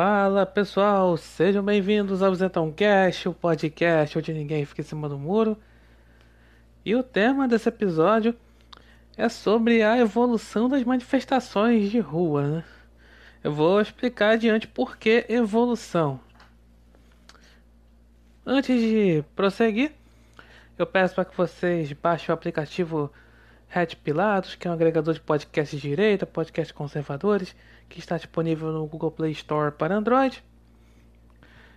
Fala pessoal, sejam bem-vindos ao Zetão Cast, o podcast onde ninguém fica em cima do muro. E o tema desse episódio é sobre a evolução das manifestações de rua. Né? Eu vou explicar adiante por que evolução. Antes de prosseguir, eu peço para que vocês baixem o aplicativo Red Pilatos, que é um agregador de podcasts de direita, podcasts conservadores, que está disponível no Google Play Store para Android.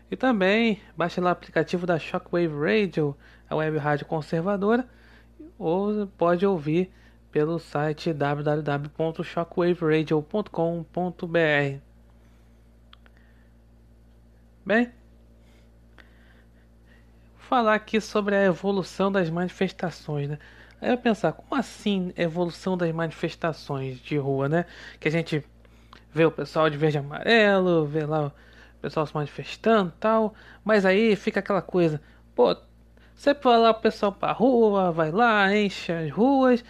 E também baixe lá o aplicativo da Shockwave Radio, a web rádio conservadora, ou pode ouvir pelo site www.shockwaveradio.com.br. Bem, falar aqui sobre a evolução das manifestações, né? Aí eu pensar, como assim evolução das manifestações de rua, né? Que a gente vê o pessoal de verde e amarelo, vê lá o pessoal se manifestando tal, mas aí fica aquela coisa, pô, você vai lá o pessoal pra rua, vai lá, enche as ruas,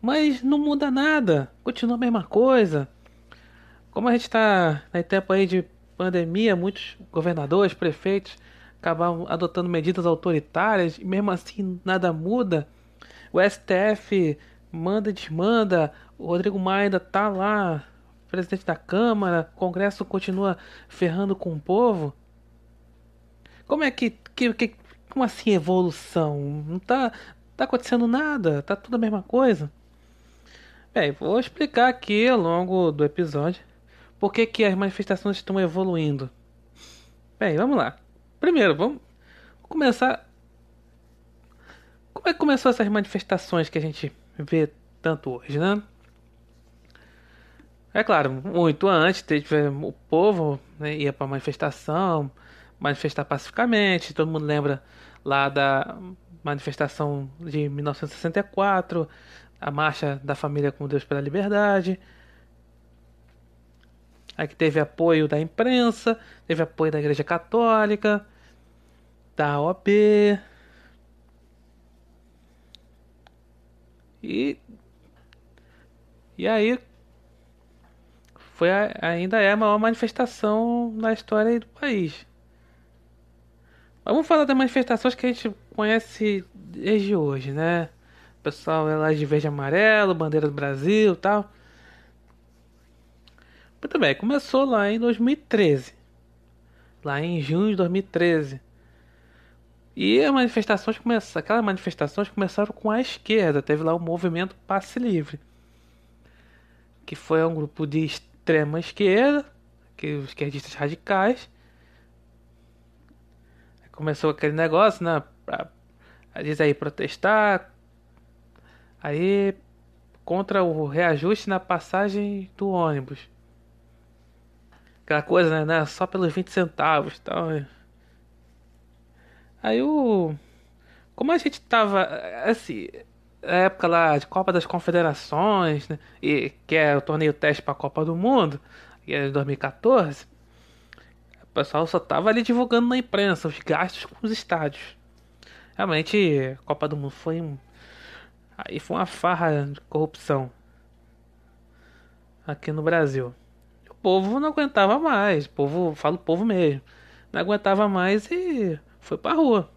mas não muda nada, continua a mesma coisa. Como a gente está na tempo aí de pandemia, muitos governadores, prefeitos acabavam adotando medidas autoritárias e mesmo assim nada muda. O STF manda e desmanda. O Rodrigo Maia ainda tá lá, presidente da Câmara. O Congresso continua ferrando com o povo. Como é que. que, que como assim evolução? Não tá, tá acontecendo nada. Tá tudo a mesma coisa. Bem, vou explicar aqui ao longo do episódio por que, que as manifestações estão evoluindo. Bem, vamos lá. Primeiro, vamos começar como é que começou essas manifestações que a gente vê tanto hoje, né? É claro, muito antes, o povo né, ia para manifestação, manifestar pacificamente. Todo mundo lembra lá da manifestação de 1964, a marcha da família com Deus pela liberdade. Aí que teve apoio da imprensa, teve apoio da Igreja Católica, da OAB, E e aí foi a, ainda é a maior manifestação na história do país. Vamos falar das manifestações que a gente conhece desde hoje, né? O pessoal é lá de verde e amarelo, bandeira do Brasil tal. Muito bem, começou lá em 2013. Lá em junho de 2013. E as manifestações começaram, aquelas manifestações começaram com a esquerda, teve lá o movimento Passe Livre, que foi um grupo de extrema esquerda, que os esquerdistas radicais. Começou aquele negócio, né, pra, diz aí protestar aí contra o reajuste na passagem do ônibus. Aquela coisa, né, né só pelos 20 centavos, tal. Então, Aí o. Como a gente tava. Assim. Na época lá de Copa das Confederações, né? E, que é o torneio teste para a Copa do Mundo, que é de 2014. O pessoal só tava ali divulgando na imprensa os gastos com os estádios. Realmente, a Copa do Mundo foi um. Aí foi uma farra de corrupção. Aqui no Brasil. O povo não aguentava mais. O povo, falo o povo mesmo. Não aguentava mais e foi pra rua.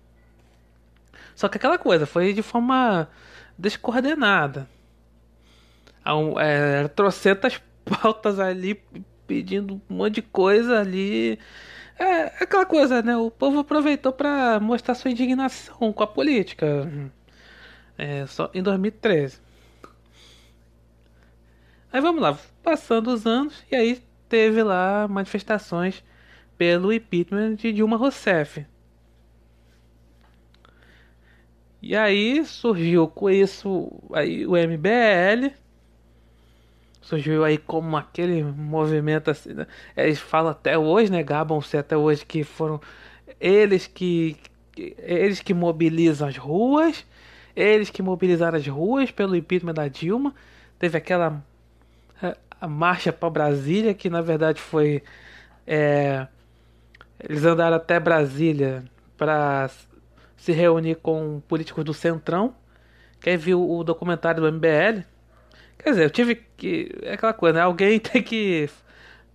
Só que aquela coisa, foi de forma descoordenada. É, trocentas pautas ali pedindo um monte de coisa ali. É aquela coisa, né? O povo aproveitou para mostrar sua indignação com a política. É, só em 2013. Aí vamos lá, passando os anos, e aí teve lá manifestações pelo impeachment de Dilma Rousseff. E aí surgiu com isso aí o MBL. Surgiu aí como aquele movimento assim, né? eles falam até hoje, né, gabam-se até hoje que foram eles que eles que mobilizam as ruas, eles que mobilizaram as ruas pelo impeachment da Dilma. Teve aquela a marcha para Brasília que na verdade foi é, eles andaram até Brasília para se reunir com políticos do Centrão. Quem viu o documentário do MBL? Quer dizer, eu tive que. É aquela coisa, né? Alguém tem que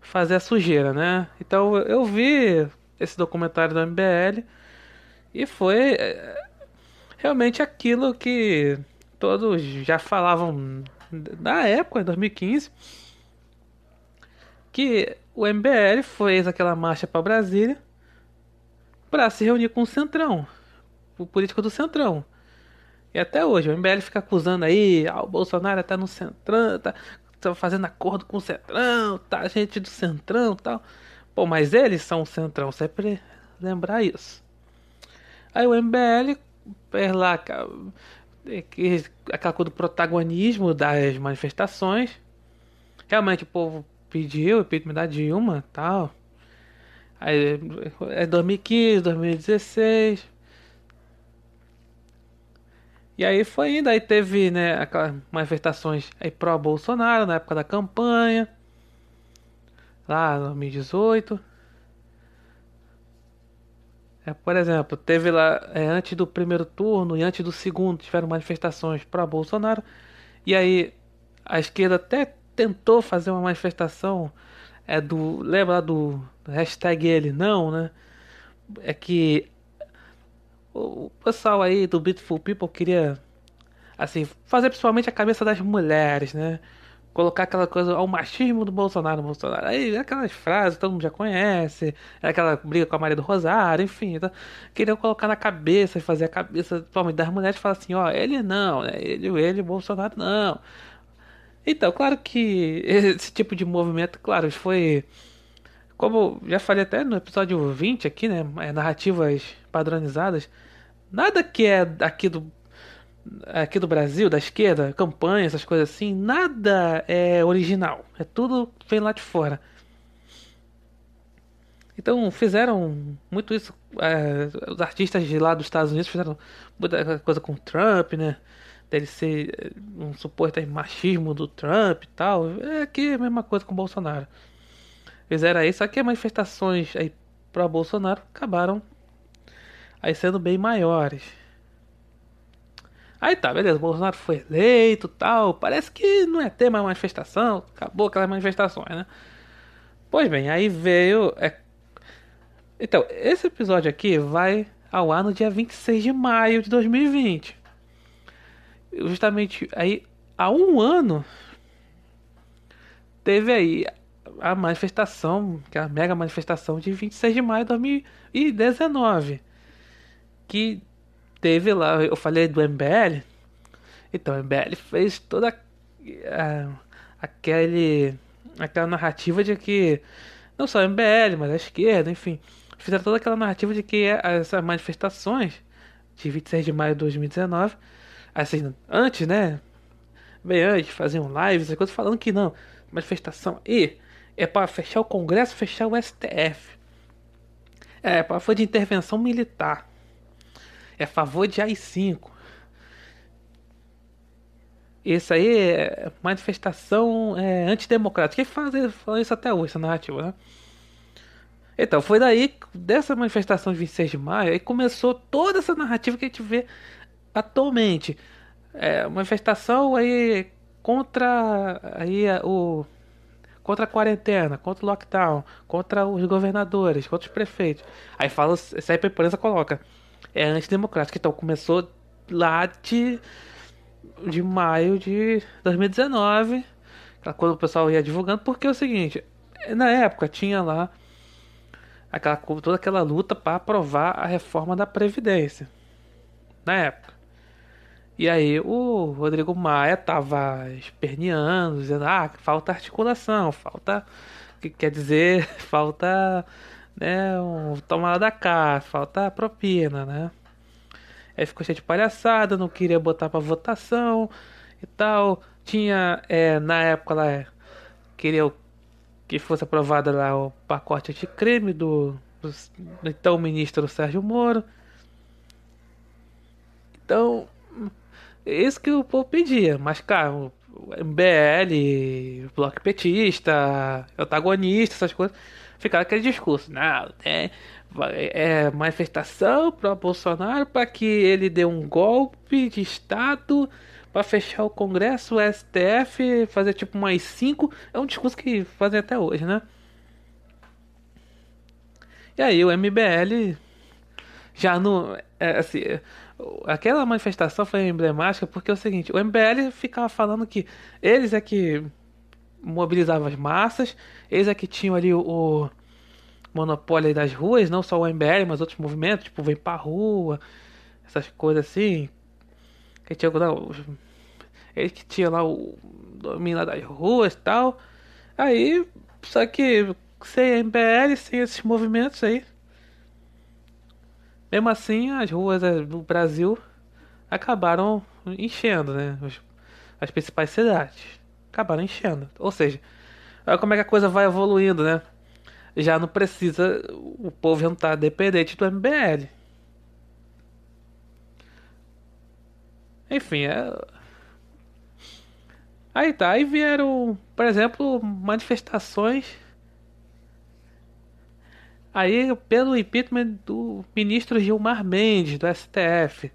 fazer a sujeira, né? Então eu vi esse documentário do MBL e foi é, realmente aquilo que todos já falavam na época, em 2015, que o MBL fez aquela marcha para Brasília para se reunir com o Centrão, político do Centrão. E até hoje o MBL fica acusando aí, ah, o Bolsonaro tá no Centrão, tá, tá fazendo acordo com o Centrão, tá gente do Centrão tal. Pô, mas eles são o Centrão, sempre lembrar isso. Aí o MBL fez lá aquela coisa do protagonismo das manifestações. Realmente o povo pediu, impeachment da Dilma tal. Aí é 2015, 2016. E aí foi indo, aí teve, né, aquelas manifestações aí pró-Bolsonaro na época da campanha. Lá em 2018. É, por exemplo, teve lá é, antes do primeiro turno e antes do segundo tiveram manifestações para Bolsonaro e aí a esquerda até tentou fazer uma manifestação é do lembra do hashtag ele não, né? É que o pessoal aí do Beautiful People queria assim fazer principalmente a cabeça das mulheres, né? colocar aquela coisa ao machismo do Bolsonaro, Bolsonaro. Aí aquelas frases todo mundo já conhece, aquela briga com a Maria do Rosário, enfim. Então, queriam colocar na cabeça fazer a cabeça principalmente das mulheres falar assim, ó, ele não, né? Ele, ele, Bolsonaro não. Então, claro que esse tipo de movimento, claro, foi. Como já falei até no episódio 20 aqui, né? É, narrativas padronizadas. Nada que é aqui do aqui do Brasil, da esquerda, campanha, essas coisas assim, nada é original. É tudo vem lá de fora. Então fizeram muito isso. É, os artistas de lá dos Estados Unidos fizeram muita coisa com o Trump, né? Dele ser um suposto machismo do Trump e tal. É aqui a mesma coisa com o Bolsonaro. Fizeram isso, só que as manifestações aí pro Bolsonaro acabaram aí sendo bem maiores. Aí tá, beleza, Bolsonaro foi eleito tal. Parece que não é ter mais manifestação. Acabou aquelas manifestações, né? Pois bem, aí veio. É... Então, esse episódio aqui vai ao ar no dia 26 de maio de 2020. Justamente aí, há um ano, teve aí a manifestação, que é a mega manifestação de 26 de maio de 2019. Que teve lá, eu falei do MBL. Então, o MBL fez toda a, aquele, aquela narrativa de que não só o MBL, mas a esquerda, enfim, fizeram toda aquela narrativa de que essas manifestações de 26 de maio de 2019, assim, antes, né? Bem antes, faziam lives, essas coisas, falando que não, manifestação e é para fechar o Congresso, fechar o STF. É, para foi de intervenção militar é a favor de AI-5. Isso aí é manifestação é, antidemocrática. Quem faz, isso até hoje, essa narrativa, né? Então, foi daí, dessa manifestação de 26 de maio, aí começou toda essa narrativa que a gente vê atualmente. É, manifestação aí contra aí, o contra a quarentena, contra o lockdown, contra os governadores, contra os prefeitos. Aí fala, aí a imprensa coloca é antidemocrática. Então começou lá de, de maio de 2019, quando o pessoal ia divulgando, porque é o seguinte, na época tinha lá aquela toda aquela luta para aprovar a reforma da previdência. Na época. E aí o Rodrigo Maia tava esperneando, dizendo: "Ah, falta articulação, falta que quer dizer, falta né, um tomada da cá, falta propina, né? Aí ficou cheio de palhaçada, não queria botar para votação e tal. Tinha, é, na época lá, queria que fosse aprovado lá o pacote de crime do, do, do então ministro Sérgio Moro. Então, isso que o povo pedia, mas cara, MBL, Bloco Petista, Antagonista, essas coisas ficar aquele discurso. Não, é, é manifestação para Bolsonaro para que ele dê um golpe de Estado para fechar o Congresso, o STF, fazer tipo mais cinco. É um discurso que fazem até hoje, né? E aí o MBL já não. É, assim, aquela manifestação foi emblemática porque é o seguinte: o MBL ficava falando que eles é que mobilizavam as massas, eles é que tinham ali o, o monopólio das ruas, não só o MBL, mas outros movimentos, tipo Vem Pra Rua, essas coisas assim. Que tinha, não, ele que tinha lá o domínio das ruas e tal. Aí, só que sem MBL, sem esses movimentos aí. Mesmo assim, as ruas eh, do Brasil acabaram enchendo, né? As principais cidades acabaram enchendo. Ou seja, olha como é que a coisa vai evoluindo, né? Já não precisa, o povo já não tá dependente do MBL. Enfim, é... Aí tá, aí vieram, por exemplo, manifestações aí pelo impeachment do ministro Gilmar Mendes, do STF.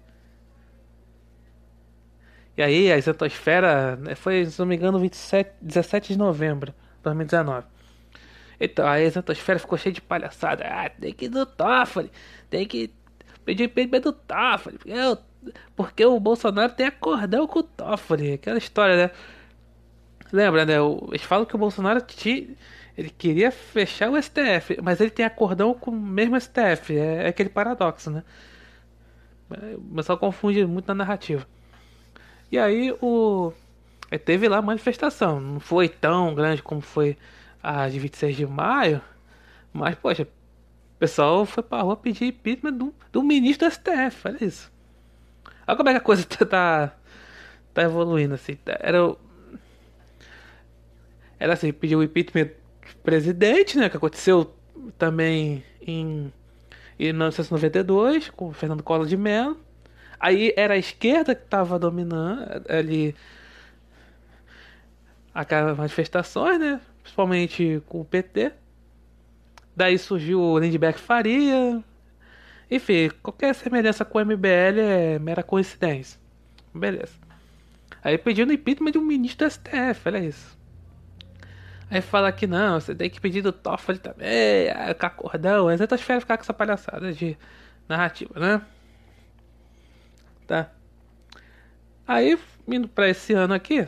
E aí a exatosfera né, foi, se não me engano, 27, 17 de novembro de 2019. Então a exatosfera ficou cheia de palhaçada. Ah, tem que ir do Toffoli, tem que pedir impeachment do Toffoli. Porque, eu, porque o Bolsonaro tem acordão com o Toffoli. Aquela história, né? Lembra, né? Eles falam que o Bolsonaro te, ele queria fechar o STF, mas ele tem acordão com o mesmo STF. É, é aquele paradoxo, né? O pessoal confunde muito na narrativa. E aí o. Teve lá manifestação. Não foi tão grande como foi a de 26 de maio. Mas, poxa, o pessoal foi pra rua pedir impeachment do, do ministro do STF. Olha isso. Olha como é que a coisa tá, tá, tá evoluindo assim. Era era assim, pediu o impeachment do presidente, né? Que aconteceu também em, em 1992, com Fernando Collor de Mello. Aí era a esquerda que estava dominando ali aquelas manifestações, né? Principalmente com o PT. Daí surgiu o Lindbergh Faria. Enfim, qualquer semelhança com o MBL é mera coincidência. Beleza. Aí pedindo impeachment de um ministro do STF, olha isso. Aí fala que não, você tem que pedir do Toffoli também, com acordão. Mas eu tô esperando ficar com essa palhaçada de narrativa, né? Tá. Aí, indo pra esse ano aqui.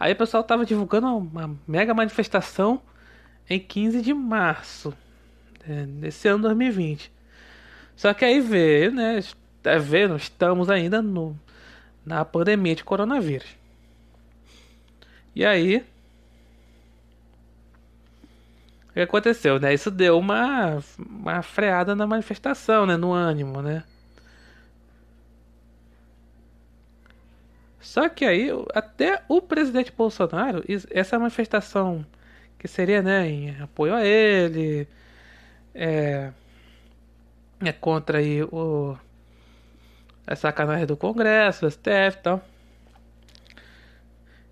Aí o pessoal tava divulgando uma mega manifestação em 15 de março né, desse ano 2020. Só que aí veio, né? Tá vendo? Estamos ainda no, na pandemia de coronavírus. E aí. O que aconteceu, né? Isso deu uma, uma freada na manifestação, né? No ânimo, né? Só que aí, até o presidente Bolsonaro, essa manifestação que seria, né, em apoio a ele, é, é contra aí o a sacanagem do Congresso, do STF e tal.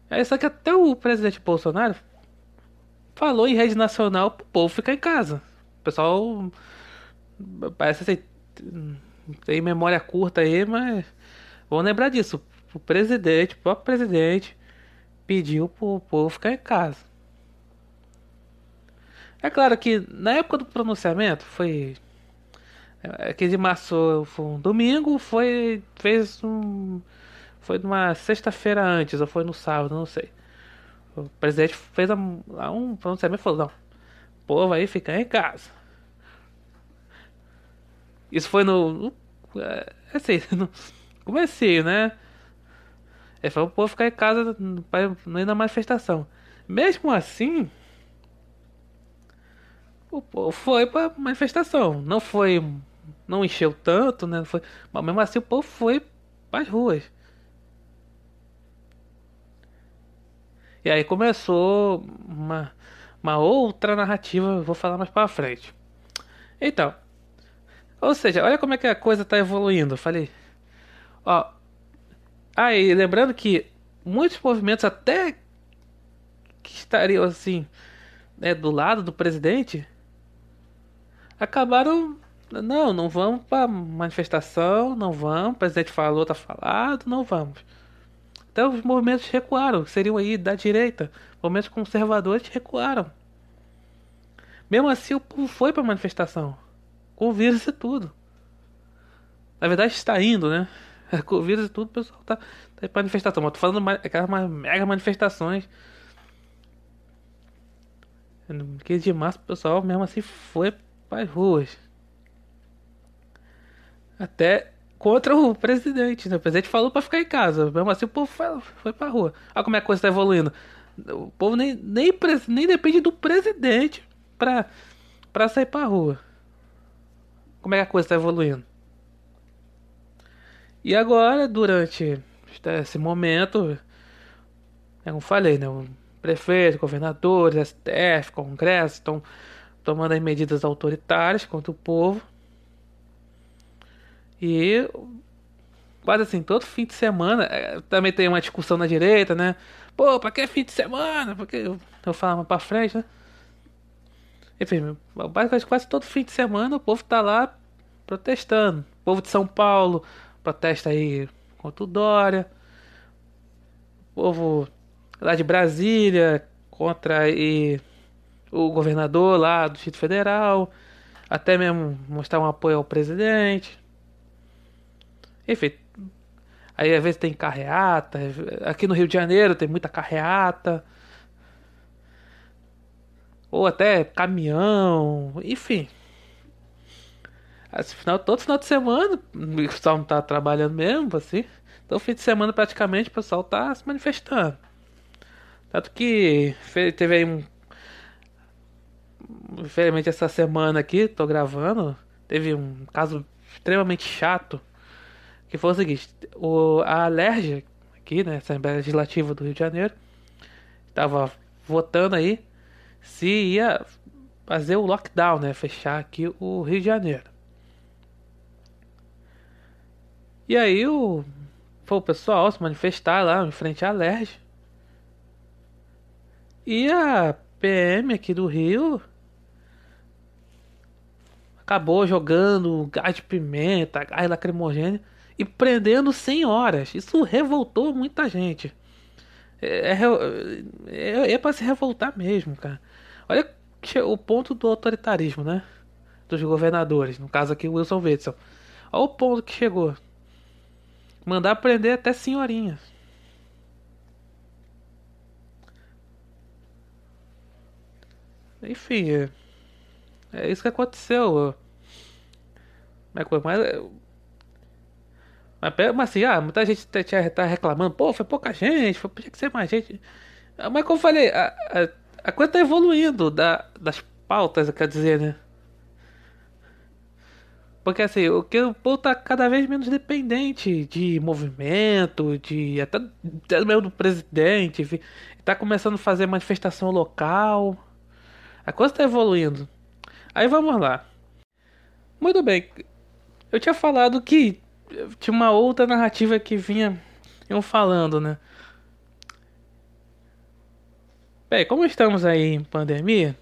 É só que até o presidente Bolsonaro falou em rede nacional pro povo ficar em casa. O pessoal parece assim, tem memória curta aí, mas vamos lembrar disso. O presidente, o próprio presidente, pediu pro povo ficar em casa. É claro que na época do pronunciamento foi. É, que de março foi um domingo, foi. fez um foi numa sexta-feira antes, ou foi no sábado, não sei. O presidente fez um pronunciamento e falou: não, o povo aí fica em casa. Isso foi no. no é, assim, no comecinho, né? Ele falou: povo ficar em casa para não ir na manifestação. Mesmo assim, foi pra manifestação. Não foi. Não encheu tanto, né? Foi, mas mesmo assim o povo foi para as ruas. E aí começou uma, uma outra narrativa, vou falar mais para frente. Então, ou seja, olha como é que a coisa está evoluindo. Eu falei, ó, aí lembrando que muitos movimentos até que estariam assim, né, do lado do presidente, acabaram não, não vamos para manifestação, não vamos. O presidente falou, tá falado, não vamos. Então os movimentos recuaram, seriam aí da direita, movimentos conservadores recuaram. Mesmo assim, o povo foi pra manifestação. Com vírus e tudo. Na verdade, está indo, né? Com vírus e tudo, o pessoal tá, tá em manifestação. Mas tô falando aquelas mega manifestações. No 15 de março, o pessoal mesmo assim foi para as ruas. Até contra o presidente, né? O presidente falou para ficar em casa. Mesmo assim, o povo foi, foi pra rua. Olha como é que a coisa tá evoluindo. O povo nem, nem, nem depende do presidente pra, pra sair pra rua. Como é que a coisa tá evoluindo? E agora, durante esse momento, como falei, né? O prefeito, governadores, STF, Congresso estão tomando as medidas autoritárias contra o povo. E quase assim, todo fim de semana, é, também tem uma discussão na direita, né? Pô, pra que fim de semana? Porque eu, eu falava pra frente, né? Enfim, basicamente quase todo fim de semana o povo tá lá protestando. O povo de São Paulo protesta aí contra o Dória. O povo lá de Brasília contra aí o governador lá do Distrito Federal. Até mesmo mostrar um apoio ao presidente. Enfim, aí às vezes tem carreata. Aqui no Rio de Janeiro tem muita carreata. Ou até caminhão, enfim. Esse final, todo final de semana, o pessoal não tá trabalhando mesmo, assim. Então, fim de semana, praticamente, o pessoal tá se manifestando. Tanto que teve aí um. Infelizmente, essa semana aqui, tô gravando, teve um caso extremamente chato. Que foi o seguinte: o, a Alerj, aqui, né, Assembleia Legislativa do Rio de Janeiro, estava votando aí se ia fazer o lockdown, né, fechar aqui o Rio de Janeiro. E aí o, foi o pessoal se manifestar lá em frente à LERJ. E a PM aqui do Rio acabou jogando gás de pimenta, gás lacrimogêneo e prendendo 100 horas. Isso revoltou muita gente. É, é, é, é para se revoltar mesmo, cara. Olha o ponto do autoritarismo, né? Dos governadores, no caso aqui Wilson Witzel. Olha o ponto que chegou. Mandar prender até senhorinhas. Enfim, é, é isso que aconteceu. Mas, mas, mas assim, ah, muita gente tá, tá reclamando, pô, foi pouca gente, foi, podia ser mais gente. Mas como eu falei, a, a, a coisa tá evoluindo da, das pautas, quer dizer, né? Porque assim, o que o povo tá cada vez menos dependente de movimento, de até, até mesmo do presidente, enfim, tá começando a fazer manifestação local. A coisa tá evoluindo. Aí vamos lá. Muito bem. Eu tinha falado que tinha uma outra narrativa que vinha iam falando, né? Bem, como estamos aí em pandemia,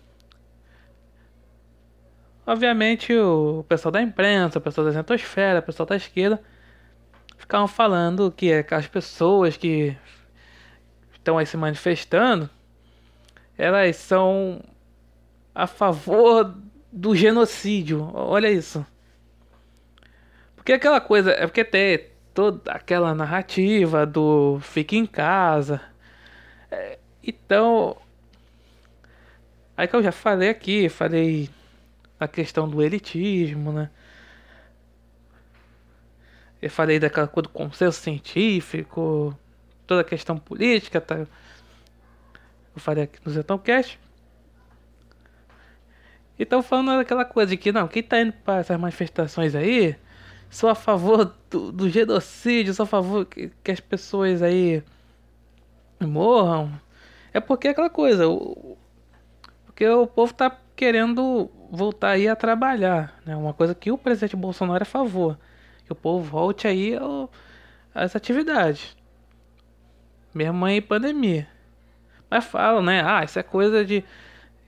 obviamente o pessoal da imprensa, o pessoal da centosfera, o pessoal da esquerda ficavam falando que aquelas pessoas que estão aí se manifestando, elas são a favor do genocídio. Olha isso. Porque aquela coisa, é porque tem toda aquela narrativa do fique em casa. É, então, aí que eu já falei aqui, falei a questão do elitismo, né? Eu falei daquela coisa do consenso científico, toda a questão política, tá? Eu falei aqui no Zetãocast. E estão falando daquela coisa de que não, quem tá indo para essas manifestações aí, sou a favor do, do genocídio, sou a favor que, que as pessoas aí morram. É porque é aquela coisa, o, porque o povo tá querendo voltar aí a trabalhar, né? Uma coisa que o presidente Bolsonaro é a favor, que o povo volte aí ao, às atividades, mesmo em pandemia. Mas falam, né? Ah, isso é coisa de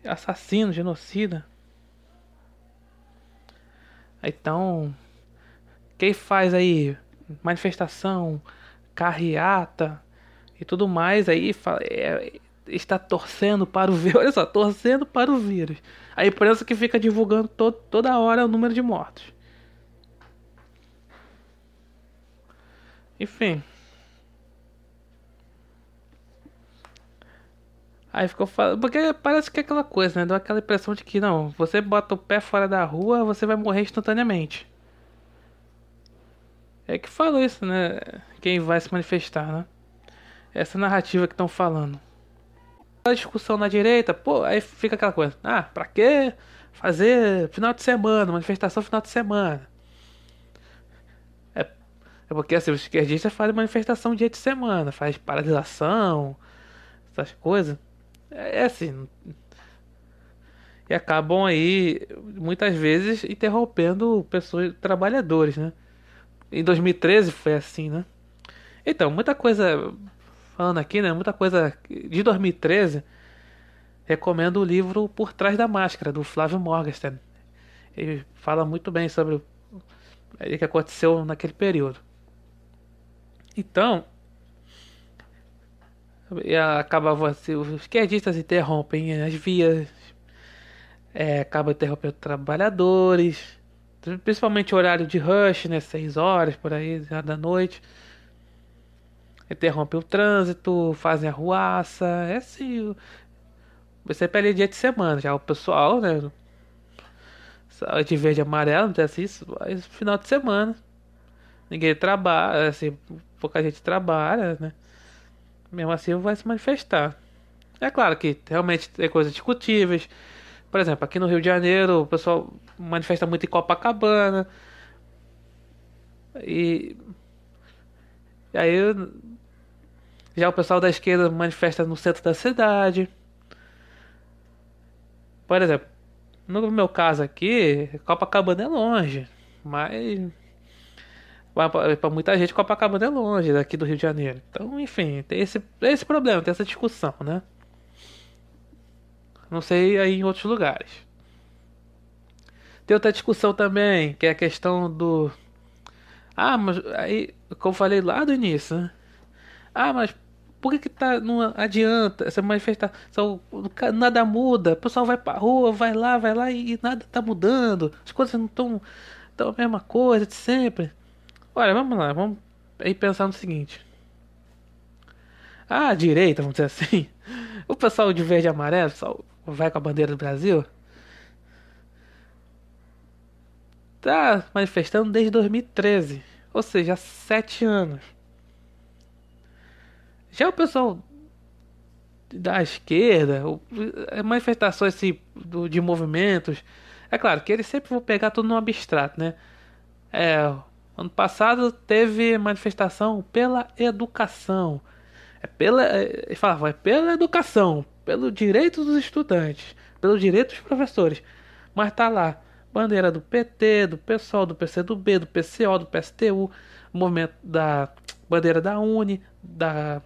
assassino, genocida. Então, quem faz aí manifestação, carreata e tudo mais aí é, está torcendo para o vírus. Olha só, torcendo para o vírus. A imprensa que fica divulgando to toda hora o número de mortos. Enfim. Aí ficou falando. Porque parece que é aquela coisa, né? Dá aquela impressão de que não, você bota o pé fora da rua, você vai morrer instantaneamente. É que falou isso, né? Quem vai se manifestar, né? Essa narrativa que estão falando. A discussão na direita, pô, aí fica aquela coisa. Ah, pra que fazer final de semana, manifestação final de semana? É, é porque assim, os esquerdistas fazem manifestação dia de semana, faz paralisação, essas coisas. É, é assim. E acabam aí, muitas vezes, interrompendo pessoas, trabalhadores, né? Em 2013 foi assim, né? Então, muita coisa. Falando aqui, né? Muita coisa de 2013. Recomendo o livro Por Trás da Máscara, do Flávio Morgenstern. Ele fala muito bem sobre o que aconteceu naquele período. Então, acabava assim, os esquerdistas interrompem as vias, é, acaba interrompendo trabalhadores, Principalmente o horário de rush, né? 6 horas por aí da noite. Interrompe o trânsito, fazem arruaça. É assim. Você pede dia de semana. Já o pessoal, né? De verde e amarelo, não tem assim, mas final de semana. Ninguém trabalha, assim, pouca gente trabalha, né? Mesmo assim vai se manifestar. É claro que realmente tem coisas discutíveis. Por exemplo, aqui no Rio de Janeiro, o pessoal manifesta muito em Copacabana. E, e aí já o pessoal da esquerda manifesta no centro da cidade. Por exemplo, no meu caso aqui, Copacabana é longe, mas para muita gente Copacabana é longe daqui do Rio de Janeiro. Então, enfim, tem esse, esse problema, tem essa discussão, né? Não sei aí em outros lugares. Tem outra discussão também, que é a questão do. Ah, mas aí, como falei lá do início, né? Ah, mas por que, que tá, não adianta essa manifestação? Nada muda, o pessoal vai pra rua, vai lá, vai lá e, nada tá mudando. As coisas não estão tão a mesma coisa de sempre. Olha, vamos lá, vamos aí pensar no seguinte. A direita, vamos dizer assim. O pessoal de verde e amarelo, pessoal vai com a bandeira do Brasil, tá manifestando desde 2013, ou seja, há sete anos. Já o pessoal da esquerda, manifestações assim, do, de movimentos, é claro que eles sempre vão pegar tudo no abstrato, né? É, ano passado teve manifestação pela educação. É pela, é, ele falava, é pela educação, pelo direito dos estudantes, pelo direito dos professores. Mas tá lá, bandeira do PT, do PSOL, do PCdoB, do PCO, do PSTU, movimento da bandeira da Uni, da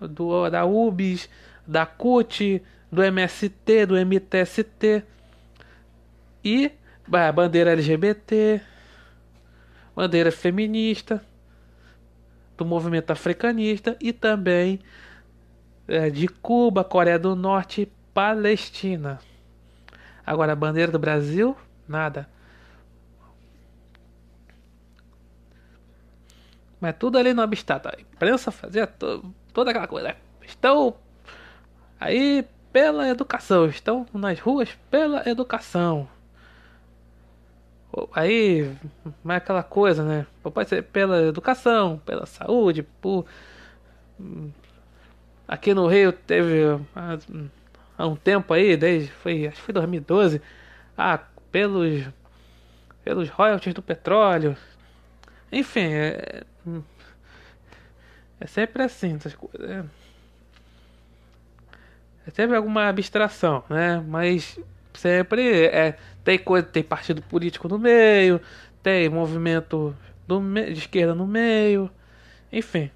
do, da UBS, da CUT, do MST, do MTST e bandeira LGBT, bandeira feminista, do movimento africanista e também é, de Cuba, Coreia do Norte e Palestina. Agora, a bandeira do Brasil, nada. Mas tudo ali no abstrato. A imprensa fazia to toda aquela coisa. Né? Estão aí pela educação. Estão nas ruas pela educação. Aí, é aquela coisa, né? Pode ser pela educação, pela saúde, por Aqui no Rio teve há, há um tempo aí, desde foi, acho que foi 2012, ah, pelos pelos royalties do petróleo. Enfim, é, é sempre assim, essas coisas. É, é sempre alguma abstração, né? Mas sempre é, tem coisa, tem partido político no meio, tem movimento do, de esquerda no meio, enfim.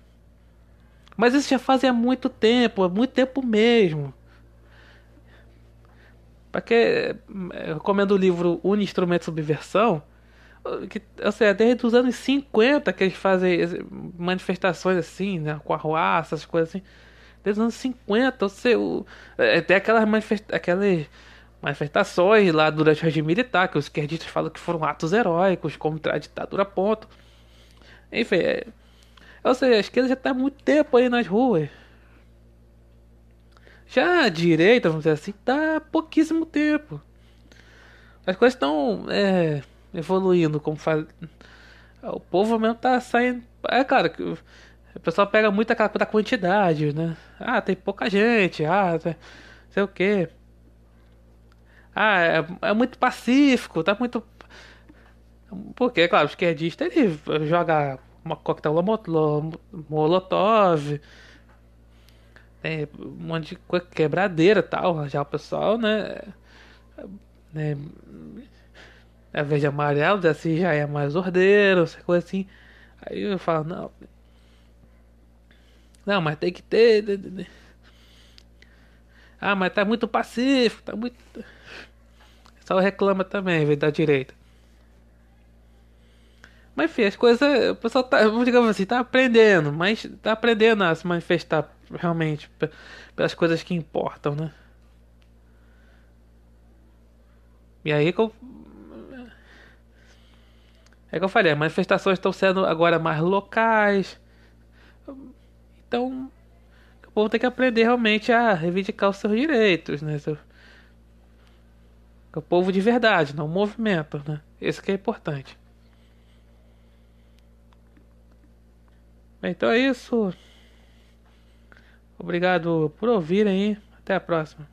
Mas isso já fazia muito tempo, muito tempo mesmo. Porque eu recomendo o livro Un Instrumento Subversão, que, ou seja, desde os anos 50 que eles fazem manifestações assim, né, com arruaça, essas coisas assim. desde os anos 50. Você, o, é, tem aquelas, manifesta aquelas manifestações lá durante o regime militar, que os esquerdistas falam que foram atos heróicos contra a ditadura, ponto. Enfim, é, ou seja, a esquerda já está há muito tempo aí nas ruas. Já a direita, vamos dizer assim, está há pouquíssimo tempo. As coisas estão é, evoluindo, como faz. O povo mesmo tá saindo. É claro que o pessoal pega muito aquela da quantidade, né? Ah, tem pouca gente, ah, sei o que. Ah, é, é, muito pacífico, tá muito. Porque, claro, o esquerdista ele joga uma coquetel molotov, é, um monte de quebradeira tal. Já o pessoal, né? né a verde amarelo, assim já é mais ordeiro, essa coisa assim. Aí eu falo, não. Não, mas tem que ter. Ah, mas tá muito pacífico, tá muito. Só reclama também, vem da direita. Mas enfim, as coisas. O pessoal tá, digamos assim, tá aprendendo, mas tá aprendendo a se manifestar realmente pelas coisas que importam, né? E aí que eu. É que eu falei, as manifestações estão sendo agora mais locais. Então, o povo tem que aprender realmente a reivindicar os seus direitos, né? O povo de verdade, não o movimento, né? Esse que é importante. Então é isso. Obrigado por ouvirem aí. Até a próxima.